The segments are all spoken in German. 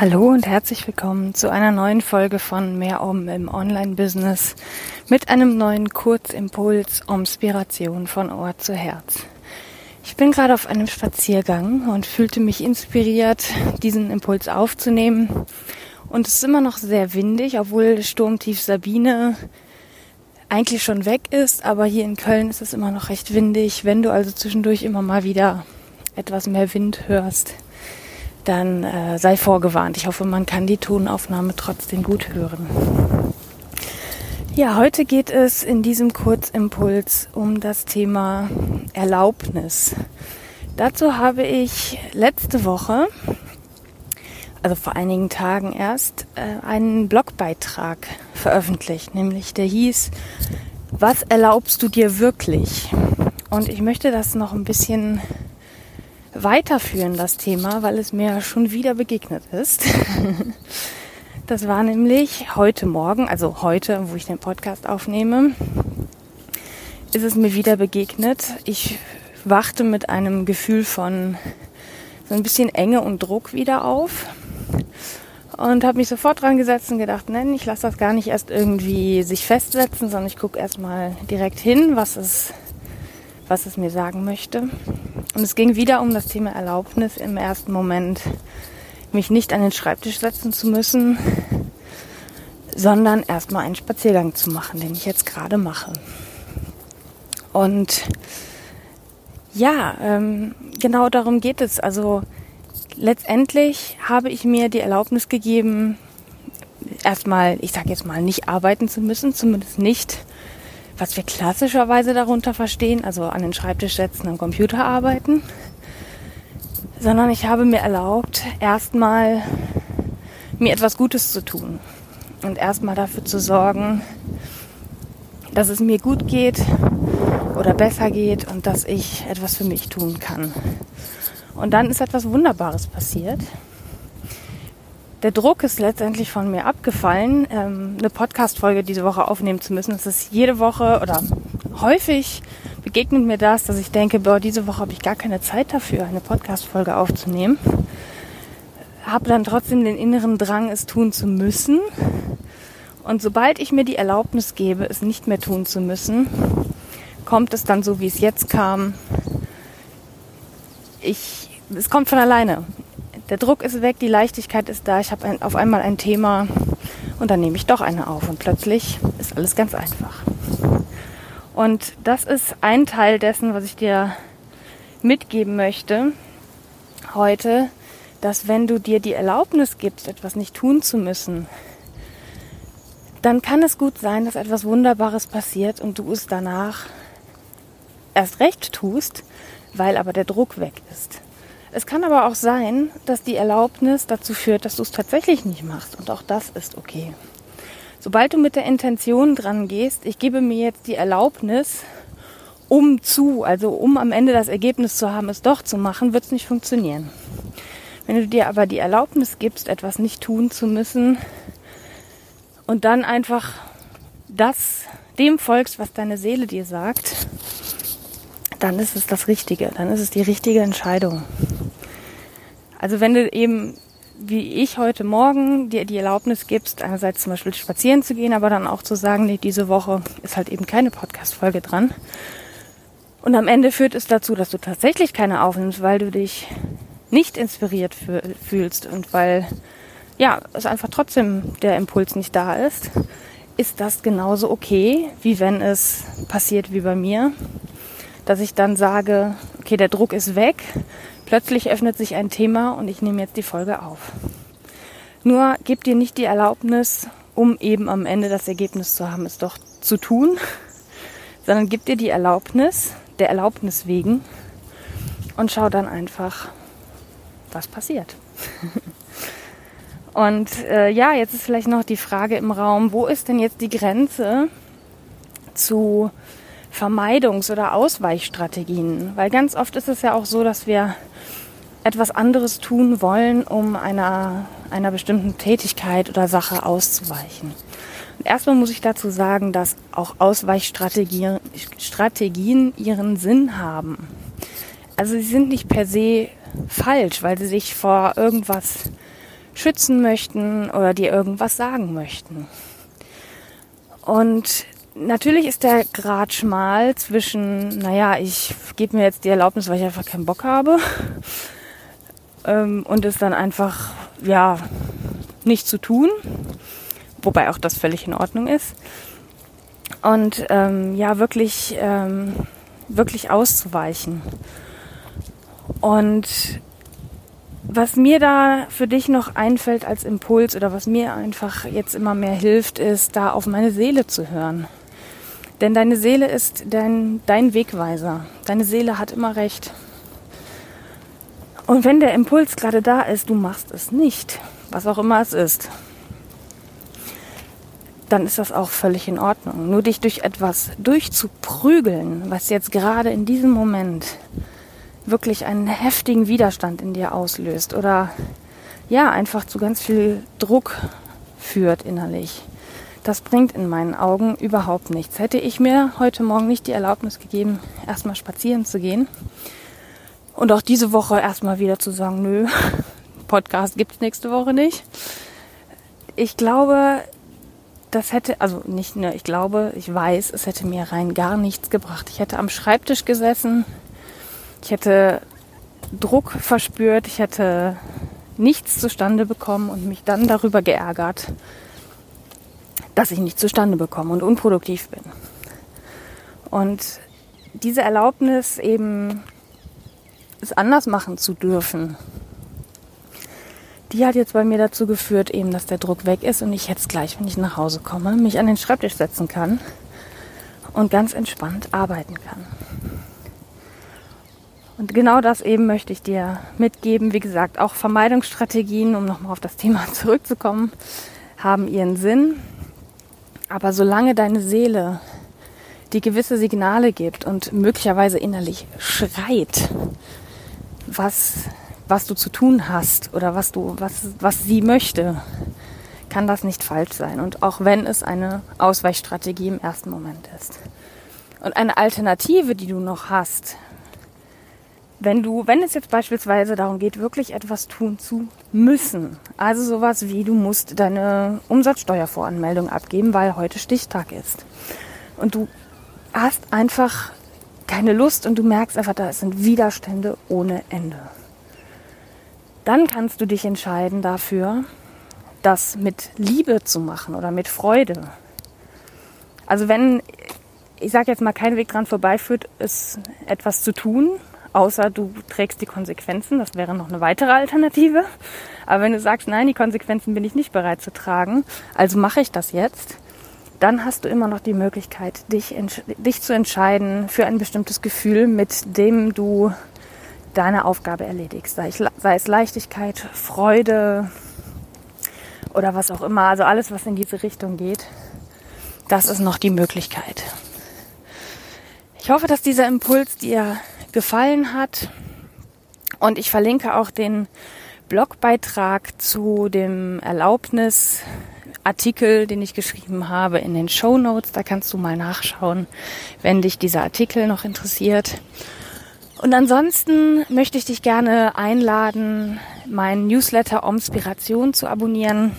Hallo und herzlich willkommen zu einer neuen Folge von Mehr Om im Online-Business mit einem neuen Kurzimpuls Inspiration von Ohr zu Herz. Ich bin gerade auf einem Spaziergang und fühlte mich inspiriert, diesen Impuls aufzunehmen. Und es ist immer noch sehr windig, obwohl Sturmtief Sabine eigentlich schon weg ist, aber hier in Köln ist es immer noch recht windig. Wenn du also zwischendurch immer mal wieder etwas mehr Wind hörst, dann äh, sei vorgewarnt. Ich hoffe, man kann die Tonaufnahme trotzdem gut hören. Ja, heute geht es in diesem Kurzimpuls um das Thema Erlaubnis. Dazu habe ich letzte Woche also vor einigen Tagen erst, äh, einen Blogbeitrag veröffentlicht, nämlich der hieß, was erlaubst du dir wirklich? Und ich möchte das noch ein bisschen weiterführen, das Thema, weil es mir schon wieder begegnet ist. Das war nämlich heute Morgen, also heute, wo ich den Podcast aufnehme, ist es mir wieder begegnet. Ich wachte mit einem Gefühl von so ein bisschen Enge und Druck wieder auf und habe mich sofort dran gesetzt und gedacht, nein, ich lasse das gar nicht erst irgendwie sich festsetzen, sondern ich gucke erstmal direkt hin, was es, was es mir sagen möchte. Und es ging wieder um das Thema Erlaubnis im ersten Moment, mich nicht an den Schreibtisch setzen zu müssen, sondern erstmal einen Spaziergang zu machen, den ich jetzt gerade mache. Und ja, ähm, genau darum geht es. Also letztendlich habe ich mir die Erlaubnis gegeben, erstmal, ich sage jetzt mal, nicht arbeiten zu müssen, zumindest nicht, was wir klassischerweise darunter verstehen, also an den Schreibtisch setzen, am Computer arbeiten, sondern ich habe mir erlaubt, erstmal mir etwas Gutes zu tun und erstmal dafür zu sorgen, dass es mir gut geht oder besser geht und dass ich etwas für mich tun kann. Und dann ist etwas Wunderbares passiert. Der Druck ist letztendlich von mir abgefallen, ähm, eine Podcast-Folge diese Woche aufnehmen zu müssen. Es ist jede Woche oder häufig begegnet mir das, dass ich denke, boah, diese Woche habe ich gar keine Zeit dafür, eine Podcast-Folge aufzunehmen. Habe dann trotzdem den inneren Drang, es tun zu müssen. Und sobald ich mir die Erlaubnis gebe, es nicht mehr tun zu müssen, kommt es dann so, wie es jetzt kam. Ich es kommt von alleine. Der Druck ist weg, die Leichtigkeit ist da, ich habe auf einmal ein Thema und dann nehme ich doch eine auf und plötzlich ist alles ganz einfach. Und das ist ein Teil dessen, was ich dir mitgeben möchte heute, dass wenn du dir die Erlaubnis gibst, etwas nicht tun zu müssen, dann kann es gut sein, dass etwas Wunderbares passiert und du es danach erst recht tust, weil aber der Druck weg ist. Es kann aber auch sein, dass die Erlaubnis dazu führt, dass du es tatsächlich nicht machst. Und auch das ist okay. Sobald du mit der Intention dran gehst, ich gebe mir jetzt die Erlaubnis, um zu, also um am Ende das Ergebnis zu haben, es doch zu machen, wird es nicht funktionieren. Wenn du dir aber die Erlaubnis gibst, etwas nicht tun zu müssen und dann einfach das dem folgst, was deine Seele dir sagt, dann ist es das Richtige, dann ist es die richtige Entscheidung. Also wenn du eben wie ich heute Morgen dir die Erlaubnis gibst, einerseits zum Beispiel spazieren zu gehen, aber dann auch zu sagen, nee, diese Woche ist halt eben keine Podcast-Folge dran. Und am Ende führt es dazu, dass du tatsächlich keine aufnimmst, weil du dich nicht inspiriert fühlst und weil, ja, es einfach trotzdem der Impuls nicht da ist, ist das genauso okay, wie wenn es passiert wie bei mir dass ich dann sage, okay, der Druck ist weg, plötzlich öffnet sich ein Thema und ich nehme jetzt die Folge auf. Nur gib dir nicht die Erlaubnis, um eben am Ende das Ergebnis zu haben, es doch zu tun, sondern gib dir die Erlaubnis, der Erlaubnis wegen und schau dann einfach, was passiert. Und äh, ja, jetzt ist vielleicht noch die Frage im Raum, wo ist denn jetzt die Grenze zu Vermeidungs- oder Ausweichstrategien? Weil ganz oft ist es ja auch so, dass wir etwas anderes tun wollen, um einer, einer bestimmten Tätigkeit oder Sache auszuweichen. Und erstmal muss ich dazu sagen, dass auch Ausweichstrategien Strategien ihren Sinn haben. Also sie sind nicht per se falsch, weil sie sich vor irgendwas schützen möchten oder dir irgendwas sagen möchten. Und natürlich ist der Grad schmal zwischen, naja, ich gebe mir jetzt die Erlaubnis, weil ich einfach keinen Bock habe. Ähm, und es dann einfach, ja, nicht zu tun. Wobei auch das völlig in Ordnung ist. Und ähm, ja, wirklich, ähm, wirklich auszuweichen. Und was mir da für dich noch einfällt als Impuls oder was mir einfach jetzt immer mehr hilft, ist, da auf meine Seele zu hören. Denn deine Seele ist dein, dein Wegweiser. Deine Seele hat immer recht. Und wenn der Impuls gerade da ist, du machst es nicht, was auch immer es ist, dann ist das auch völlig in Ordnung. Nur dich durch etwas durchzuprügeln, was jetzt gerade in diesem Moment wirklich einen heftigen Widerstand in dir auslöst oder ja, einfach zu ganz viel Druck führt innerlich. Das bringt in meinen Augen überhaupt nichts. Hätte ich mir heute Morgen nicht die Erlaubnis gegeben, erstmal spazieren zu gehen und auch diese Woche erstmal wieder zu sagen, nö, Podcast gibt's nächste Woche nicht. Ich glaube, das hätte, also nicht nur, ich glaube, ich weiß, es hätte mir rein gar nichts gebracht. Ich hätte am Schreibtisch gesessen, ich hätte Druck verspürt, ich hätte nichts zustande bekommen und mich dann darüber geärgert, dass ich nichts zustande bekomme und unproduktiv bin. Und diese Erlaubnis eben es anders machen zu dürfen, die hat jetzt bei mir dazu geführt, eben, dass der Druck weg ist und ich jetzt gleich, wenn ich nach Hause komme, mich an den Schreibtisch setzen kann und ganz entspannt arbeiten kann. Und genau das eben möchte ich dir mitgeben. Wie gesagt, auch Vermeidungsstrategien, um nochmal auf das Thema zurückzukommen, haben ihren Sinn. Aber solange deine Seele die gewisse Signale gibt und möglicherweise innerlich schreit, was, was du zu tun hast oder was du, was, was sie möchte, kann das nicht falsch sein. Und auch wenn es eine Ausweichstrategie im ersten Moment ist. Und eine Alternative, die du noch hast, wenn du, wenn es jetzt beispielsweise darum geht, wirklich etwas tun zu müssen, also sowas wie du musst deine Umsatzsteuervoranmeldung abgeben, weil heute Stichtag ist und du hast einfach keine Lust und du merkst einfach, da sind Widerstände ohne Ende. Dann kannst du dich entscheiden dafür, das mit Liebe zu machen oder mit Freude. Also wenn, ich sage jetzt mal, kein Weg dran vorbeiführt, ist etwas zu tun, außer du trägst die Konsequenzen. Das wäre noch eine weitere Alternative. Aber wenn du sagst, nein, die Konsequenzen bin ich nicht bereit zu tragen, also mache ich das jetzt, dann hast du immer noch die Möglichkeit, dich, dich zu entscheiden für ein bestimmtes Gefühl, mit dem du deine Aufgabe erledigst. Sei, sei es Leichtigkeit, Freude oder was auch immer. Also alles, was in diese Richtung geht, das ist noch die Möglichkeit. Ich hoffe, dass dieser Impuls dir gefallen hat. Und ich verlinke auch den Blogbeitrag zu dem Erlaubnisartikel, den ich geschrieben habe, in den Show Notes. Da kannst du mal nachschauen, wenn dich dieser Artikel noch interessiert. Und ansonsten möchte ich dich gerne einladen, meinen Newsletter Omspiration zu abonnieren.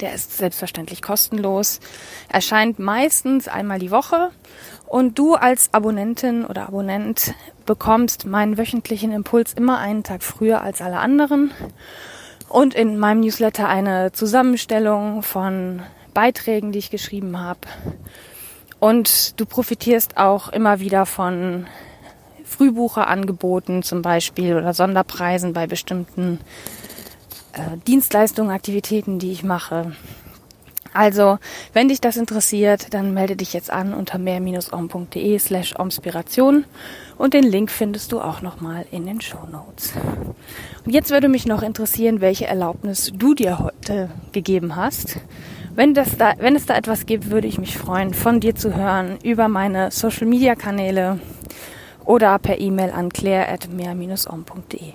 Der ist selbstverständlich kostenlos, erscheint meistens einmal die Woche und du als Abonnentin oder Abonnent bekommst meinen wöchentlichen Impuls immer einen Tag früher als alle anderen. Und in meinem Newsletter eine Zusammenstellung von Beiträgen, die ich geschrieben habe. Und du profitierst auch immer wieder von Frühbucherangeboten zum Beispiel oder Sonderpreisen bei bestimmten äh, Dienstleistungen, Aktivitäten, die ich mache. Also, wenn dich das interessiert, dann melde dich jetzt an unter mehr-om.de slash omspiration und den Link findest du auch nochmal in den Show Notes. Und jetzt würde mich noch interessieren, welche Erlaubnis du dir heute gegeben hast. Wenn, das da, wenn es da etwas gibt, würde ich mich freuen, von dir zu hören über meine Social Media Kanäle oder per E-Mail an claire.mehr-om.de.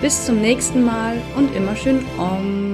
Bis zum nächsten Mal und immer schön Om.